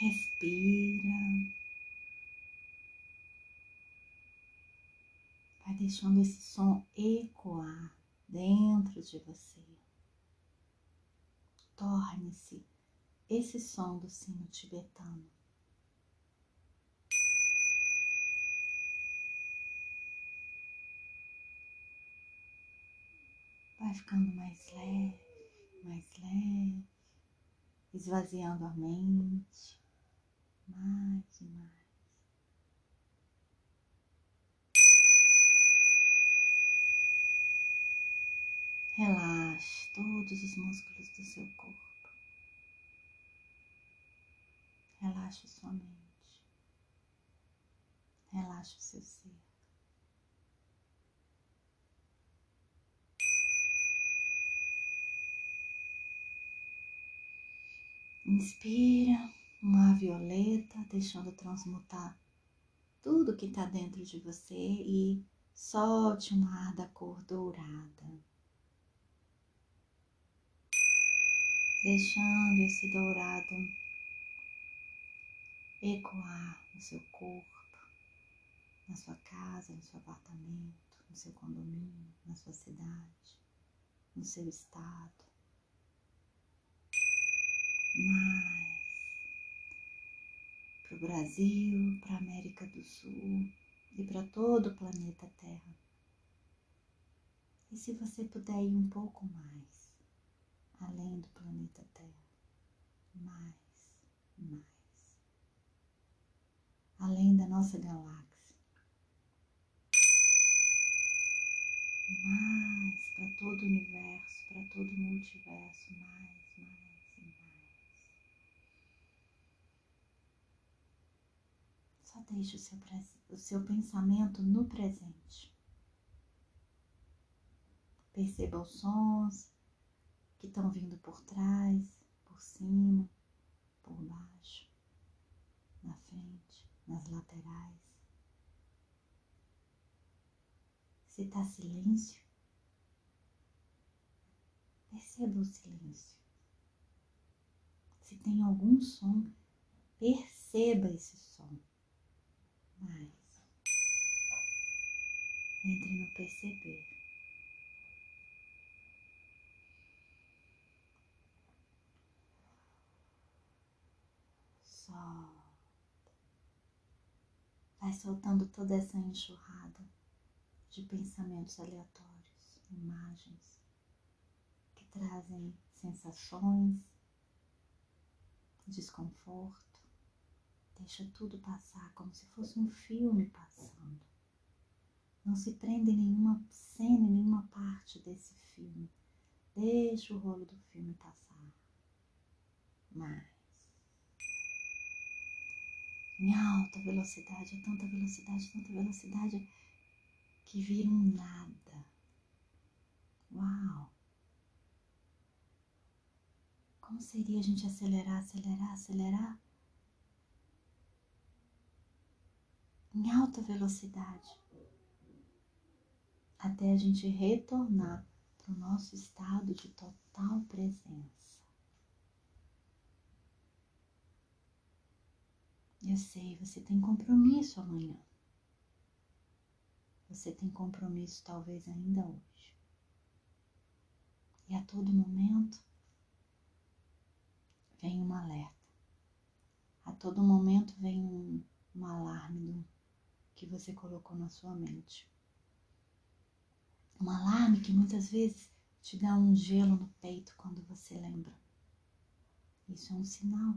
Respira. Vai deixando esse som ecoar dentro de você. Torne-se esse som do sino tibetano. Vai ficando mais leve, mais leve, esvaziando a mente mais e mais. Relaxe todos os músculos do seu corpo. Relaxe sua mente. Relaxe o seu ser. Inspira uma violeta, deixando transmutar tudo que está dentro de você e solte um ar da cor dourada. deixando esse dourado ecoar no seu corpo, na sua casa, no seu apartamento, no seu condomínio, na sua cidade, no seu estado. Para o Brasil, para a América do Sul e para todo o planeta Terra. E se você puder ir um pouco mais, além do planeta Terra. Mais, mais. Além da nossa galáxia. Mais para todo o universo, para todo o multiverso. Mais, mais e mais. Só deixe o seu, o seu pensamento no presente. Perceba os sons, que estão vindo por trás, por cima, por baixo, na frente, nas laterais. Se está silêncio, perceba o silêncio. Se tem algum som, perceba esse som. Mais. Entre no perceber. solta. Vai soltando toda essa enxurrada de pensamentos aleatórios, imagens que trazem sensações, desconforto. Deixa tudo passar como se fosse um filme passando. Não se prende em nenhuma cena, em nenhuma parte desse filme. Deixa o rolo do filme passar. Mas em alta velocidade, a tanta velocidade, tanta velocidade que vira um nada. Uau! Como seria a gente acelerar, acelerar, acelerar? Em alta velocidade, até a gente retornar para o nosso estado de total presença. Eu sei, você tem compromisso amanhã. Você tem compromisso talvez ainda hoje. E a todo momento vem um alerta. A todo momento vem um, um alarme que você colocou na sua mente. Um alarme que muitas vezes te dá um gelo no peito quando você lembra. Isso é um sinal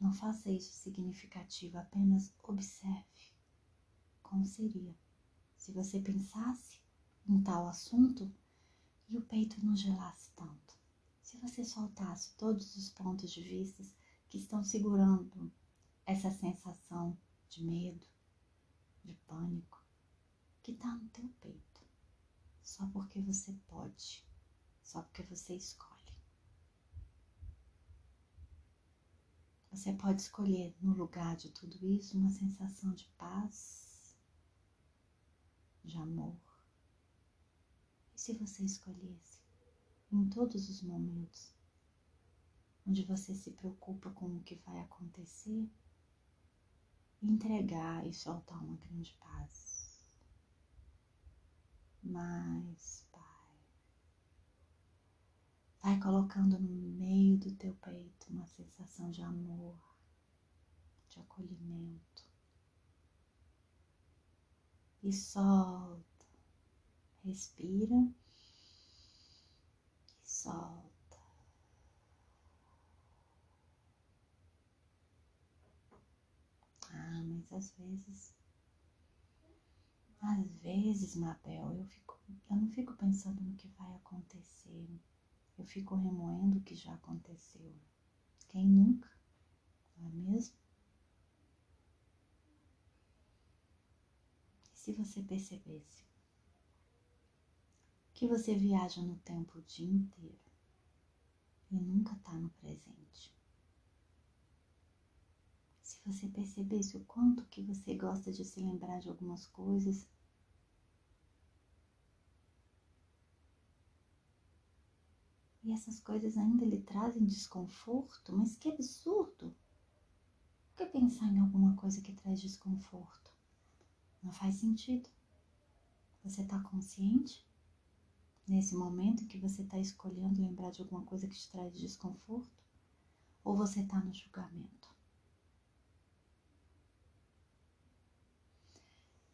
não faça isso significativo, apenas observe como seria se você pensasse em tal assunto e o peito não gelasse tanto. Se você soltasse todos os pontos de vista que estão segurando essa sensação de medo, de pânico, que está no teu peito, só porque você pode, só porque você escolhe. Você pode escolher no lugar de tudo isso uma sensação de paz, de amor. E se você escolhesse em todos os momentos onde você se preocupa com o que vai acontecer, entregar e soltar uma grande paz. Mais, Pai. Vai colocando no meio do teu peito uma sensação de amor, de acolhimento. E solta. Respira e solta. Ah, mas às vezes, às vezes, Mabel, eu, fico, eu não fico pensando no que vai acontecer. Eu fico remoendo o que já aconteceu. Quem nunca? Não é mesmo? E se você percebesse que você viaja no tempo o dia inteiro e nunca está no presente? Você percebesse o quanto que você gosta de se lembrar de algumas coisas, e essas coisas ainda lhe trazem desconforto, mas que absurdo! Por que pensar em alguma coisa que traz desconforto? Não faz sentido. Você está consciente nesse momento que você está escolhendo lembrar de alguma coisa que te traz desconforto? Ou você está no julgamento?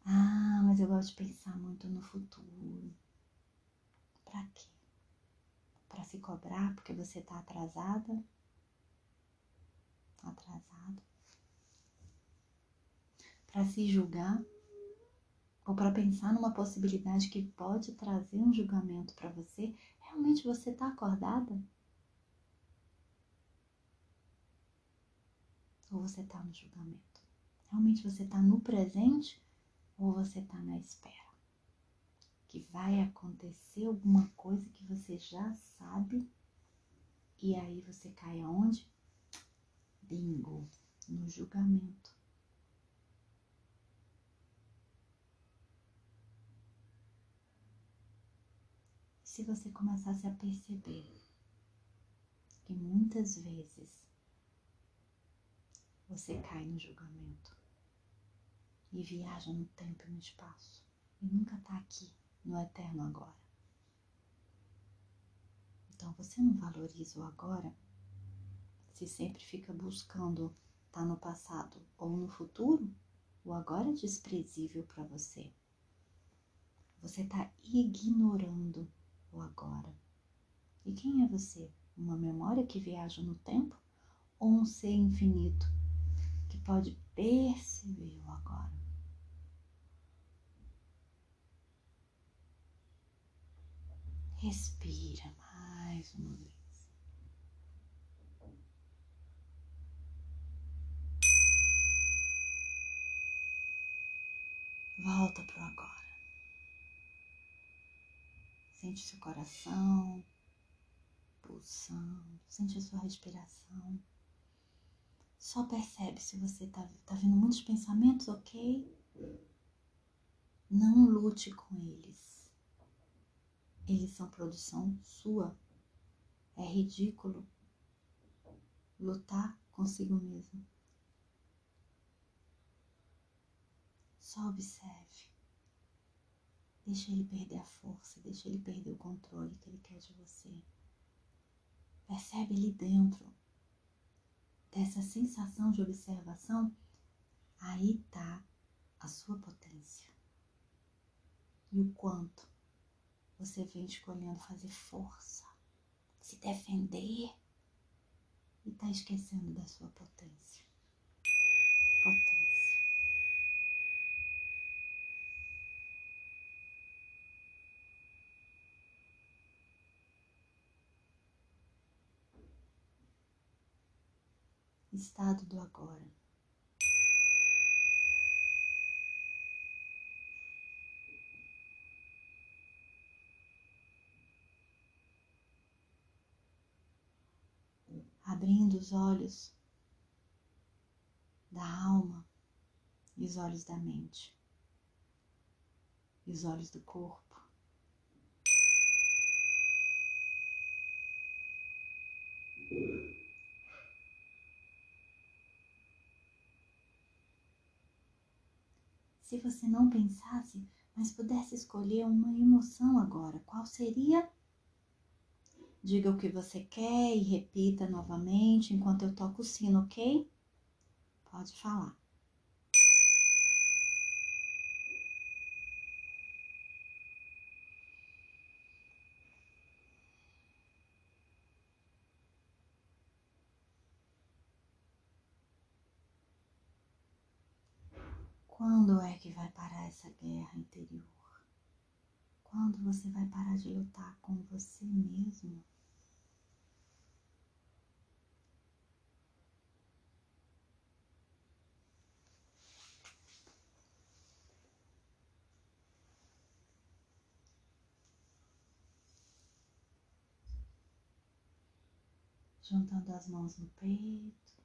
Ah, mas eu gosto de pensar muito no futuro. Pra quê? Pra se cobrar porque você tá atrasada? Atrasado? Pra se julgar? Ou para pensar numa possibilidade que pode trazer um julgamento para você? Realmente você tá acordada? Ou você tá no julgamento? Realmente você tá no presente ou você está na espera? Que vai acontecer alguma coisa que você já sabe e aí você cai aonde? Bingo, no julgamento. Se você começasse a perceber que muitas vezes você cai no julgamento, e viaja no tempo e no espaço e nunca está aqui no eterno agora. Então você não valoriza o agora se sempre fica buscando estar tá no passado ou no futuro, o agora é desprezível para você. Você está ignorando o agora. E quem é você? Uma memória que viaja no tempo ou um ser infinito que pode perceber o agora? Respira mais uma vez. Volta para o agora. Sente seu coração pulsando, sente a sua respiração. Só percebe se você está tá vendo muitos pensamentos, ok? Não lute com eles eles são produção sua. É ridículo lutar consigo mesmo. Só observe. Deixa ele perder a força, deixa ele perder o controle que ele quer de você. Percebe ali dentro dessa sensação de observação, aí está a sua potência. E o quanto você vem escolhendo fazer força, se defender e está esquecendo da sua potência. Potência. Estado do agora. abrindo os olhos da alma e os olhos da mente e os olhos do corpo. Se você não pensasse, mas pudesse escolher uma emoção agora, qual seria Diga o que você quer e repita novamente enquanto eu toco o sino, ok? Pode falar. Quando é que vai parar essa guerra interior? Quando você vai parar de lutar com você mesmo? Juntando as mãos no peito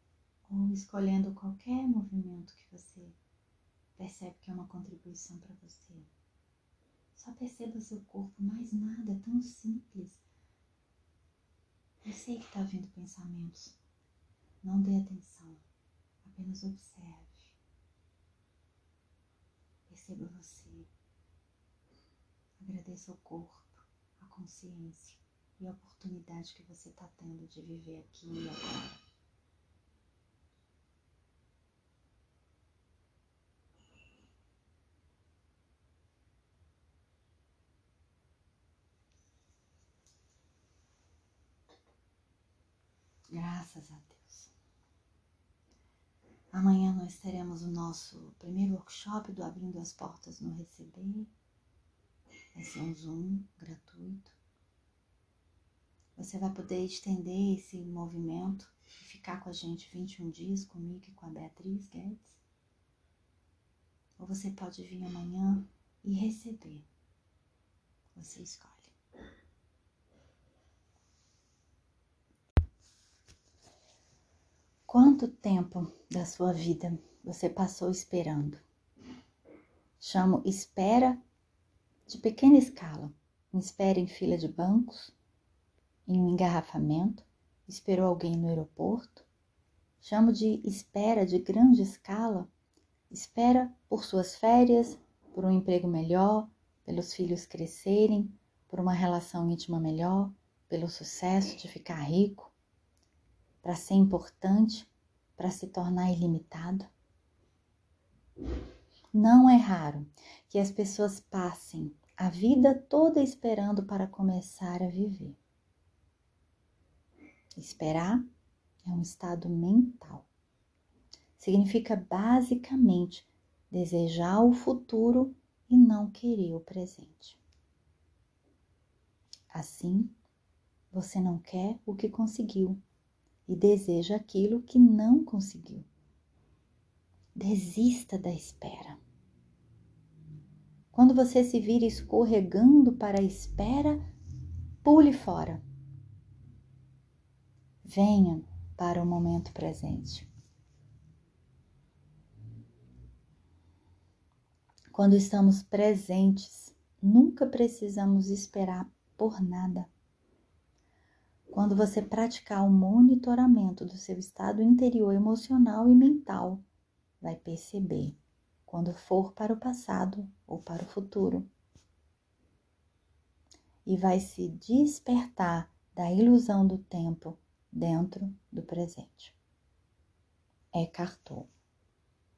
ou escolhendo qualquer movimento que você percebe que é uma contribuição para você. Só perceba seu corpo, mais nada, é tão simples. Eu sei que está vindo pensamentos. Não dê atenção, apenas observe. Perceba você. Agradeça o corpo, a consciência e a oportunidade que você está tendo de viver aqui e agora. Graças a Deus. Amanhã nós teremos o nosso primeiro workshop do Abrindo as Portas no Receber. Vai ser um Zoom gratuito. Você vai poder estender esse movimento e ficar com a gente 21 dias comigo e com a Beatriz Guedes. Ou você pode vir amanhã e receber. Você escolhe. Quanto tempo da sua vida você passou esperando? Chamo espera de pequena escala. Espera em fila de bancos, em um engarrafamento, esperou alguém no aeroporto. Chamo de espera de grande escala. Espera por suas férias, por um emprego melhor, pelos filhos crescerem, por uma relação íntima melhor, pelo sucesso de ficar rico para ser importante, para se tornar ilimitado? Não é raro que as pessoas passem a vida toda esperando para começar a viver. Esperar é um estado mental. Significa basicamente desejar o futuro e não querer o presente. Assim, você não quer o que conseguiu e deseja aquilo que não conseguiu. Desista da espera. Quando você se vira escorregando para a espera, pule fora. Venha para o momento presente. Quando estamos presentes, nunca precisamos esperar por nada. Quando você praticar o monitoramento do seu estado interior emocional e mental, vai perceber quando for para o passado ou para o futuro. E vai se despertar da ilusão do tempo dentro do presente. É Tolle